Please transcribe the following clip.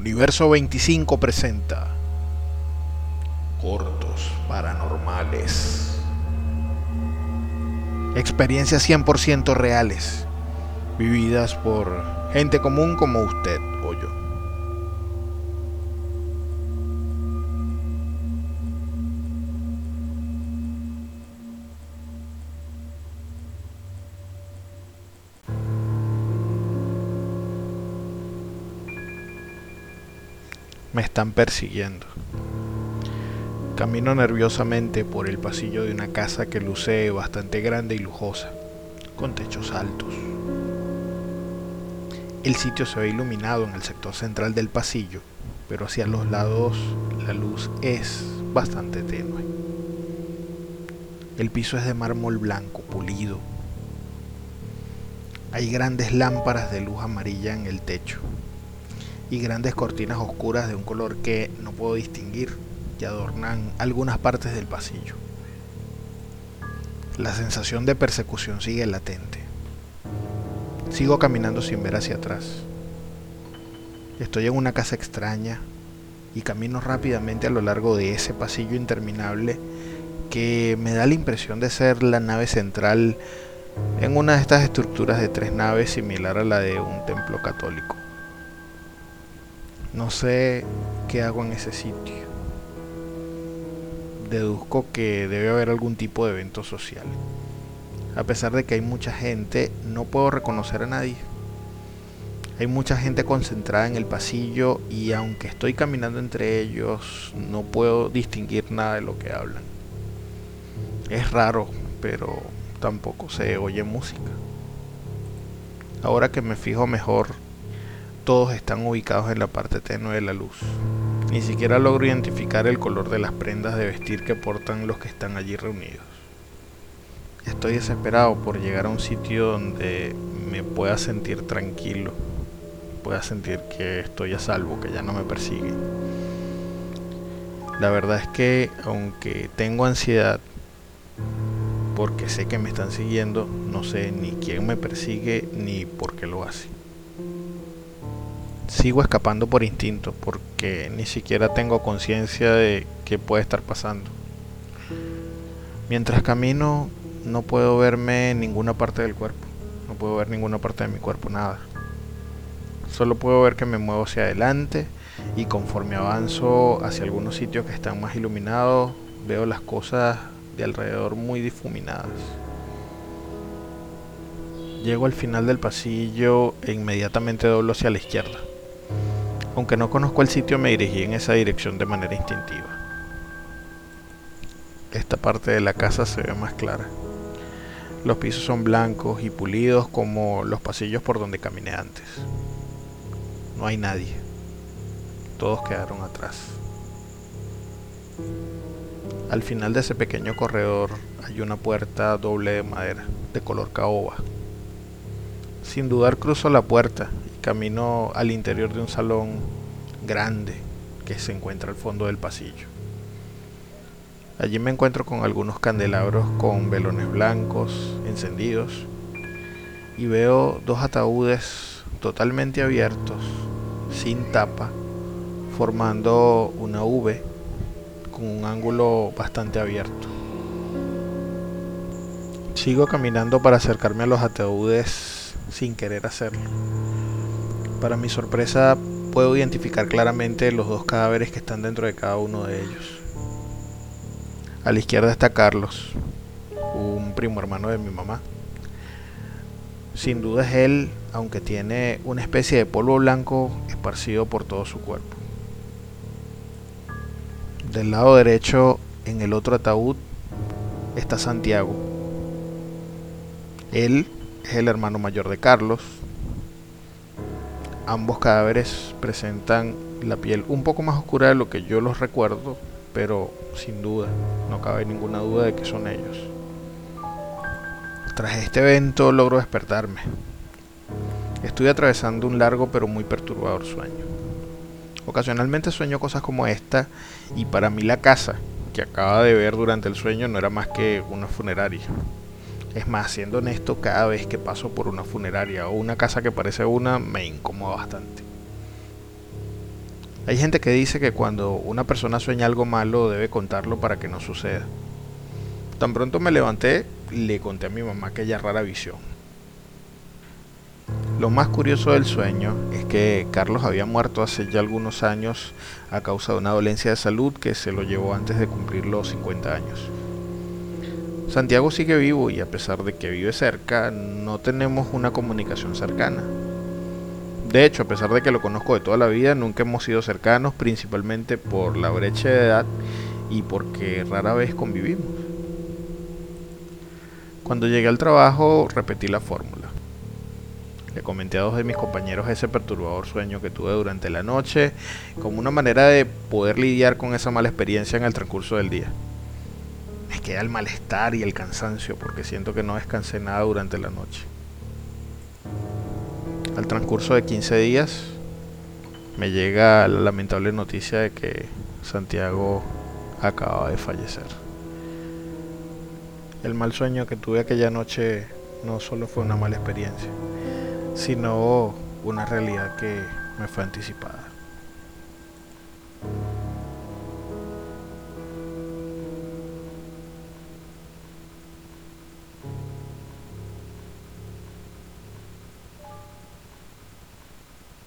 Universo 25 presenta Cortos Paranormales. Experiencias 100% reales, vividas por gente común como usted o yo. Me están persiguiendo. Camino nerviosamente por el pasillo de una casa que luce bastante grande y lujosa, con techos altos. El sitio se ve iluminado en el sector central del pasillo, pero hacia los lados la luz es bastante tenue. El piso es de mármol blanco, pulido. Hay grandes lámparas de luz amarilla en el techo y grandes cortinas oscuras de un color que no puedo distinguir que adornan algunas partes del pasillo. La sensación de persecución sigue latente. Sigo caminando sin ver hacia atrás. Estoy en una casa extraña y camino rápidamente a lo largo de ese pasillo interminable que me da la impresión de ser la nave central en una de estas estructuras de tres naves similar a la de un templo católico. No sé qué hago en ese sitio. Deduzco que debe haber algún tipo de evento social. A pesar de que hay mucha gente, no puedo reconocer a nadie. Hay mucha gente concentrada en el pasillo y aunque estoy caminando entre ellos, no puedo distinguir nada de lo que hablan. Es raro, pero tampoco se oye música. Ahora que me fijo mejor, todos están ubicados en la parte tenue de la luz. Ni siquiera logro identificar el color de las prendas de vestir que portan los que están allí reunidos. Estoy desesperado por llegar a un sitio donde me pueda sentir tranquilo, pueda sentir que estoy a salvo, que ya no me persiguen. La verdad es que aunque tengo ansiedad, porque sé que me están siguiendo, no sé ni quién me persigue ni por qué lo hace sigo escapando por instinto porque ni siquiera tengo conciencia de qué puede estar pasando. Mientras camino no puedo verme en ninguna parte del cuerpo, no puedo ver ninguna parte de mi cuerpo, nada. Solo puedo ver que me muevo hacia adelante y conforme avanzo hacia algunos sitios que están más iluminados, veo las cosas de alrededor muy difuminadas. Llego al final del pasillo e inmediatamente doblo hacia la izquierda. Aunque no conozco el sitio, me dirigí en esa dirección de manera instintiva. Esta parte de la casa se ve más clara. Los pisos son blancos y pulidos como los pasillos por donde caminé antes. No hay nadie. Todos quedaron atrás. Al final de ese pequeño corredor hay una puerta doble de madera, de color caoba. Sin dudar cruzo la puerta camino al interior de un salón grande que se encuentra al fondo del pasillo. Allí me encuentro con algunos candelabros con velones blancos encendidos y veo dos ataúdes totalmente abiertos, sin tapa, formando una V con un ángulo bastante abierto. Sigo caminando para acercarme a los ataúdes sin querer hacerlo. Para mi sorpresa, puedo identificar claramente los dos cadáveres que están dentro de cada uno de ellos. A la izquierda está Carlos, un primo hermano de mi mamá. Sin duda es él, aunque tiene una especie de polvo blanco esparcido por todo su cuerpo. Del lado derecho, en el otro ataúd, está Santiago. Él es el hermano mayor de Carlos, ambos cadáveres presentan la piel un poco más oscura de lo que yo los recuerdo, pero sin duda, no cabe ninguna duda de que son ellos. Tras este evento logro despertarme. Estoy atravesando un largo pero muy perturbador sueño. Ocasionalmente sueño cosas como esta y para mí la casa que acaba de ver durante el sueño no era más que una funeraria. Es más, siendo honesto, cada vez que paso por una funeraria o una casa que parece una, me incomoda bastante. Hay gente que dice que cuando una persona sueña algo malo debe contarlo para que no suceda. Tan pronto me levanté, le conté a mi mamá aquella rara visión. Lo más curioso del sueño es que Carlos había muerto hace ya algunos años a causa de una dolencia de salud que se lo llevó antes de cumplir los 50 años. Santiago sigue vivo y a pesar de que vive cerca, no tenemos una comunicación cercana. De hecho, a pesar de que lo conozco de toda la vida, nunca hemos sido cercanos, principalmente por la brecha de edad y porque rara vez convivimos. Cuando llegué al trabajo repetí la fórmula. Le comenté a dos de mis compañeros ese perturbador sueño que tuve durante la noche como una manera de poder lidiar con esa mala experiencia en el transcurso del día. Queda el malestar y el cansancio porque siento que no descansé nada durante la noche. Al transcurso de 15 días me llega la lamentable noticia de que Santiago acaba de fallecer. El mal sueño que tuve aquella noche no solo fue una mala experiencia, sino una realidad que me fue anticipada.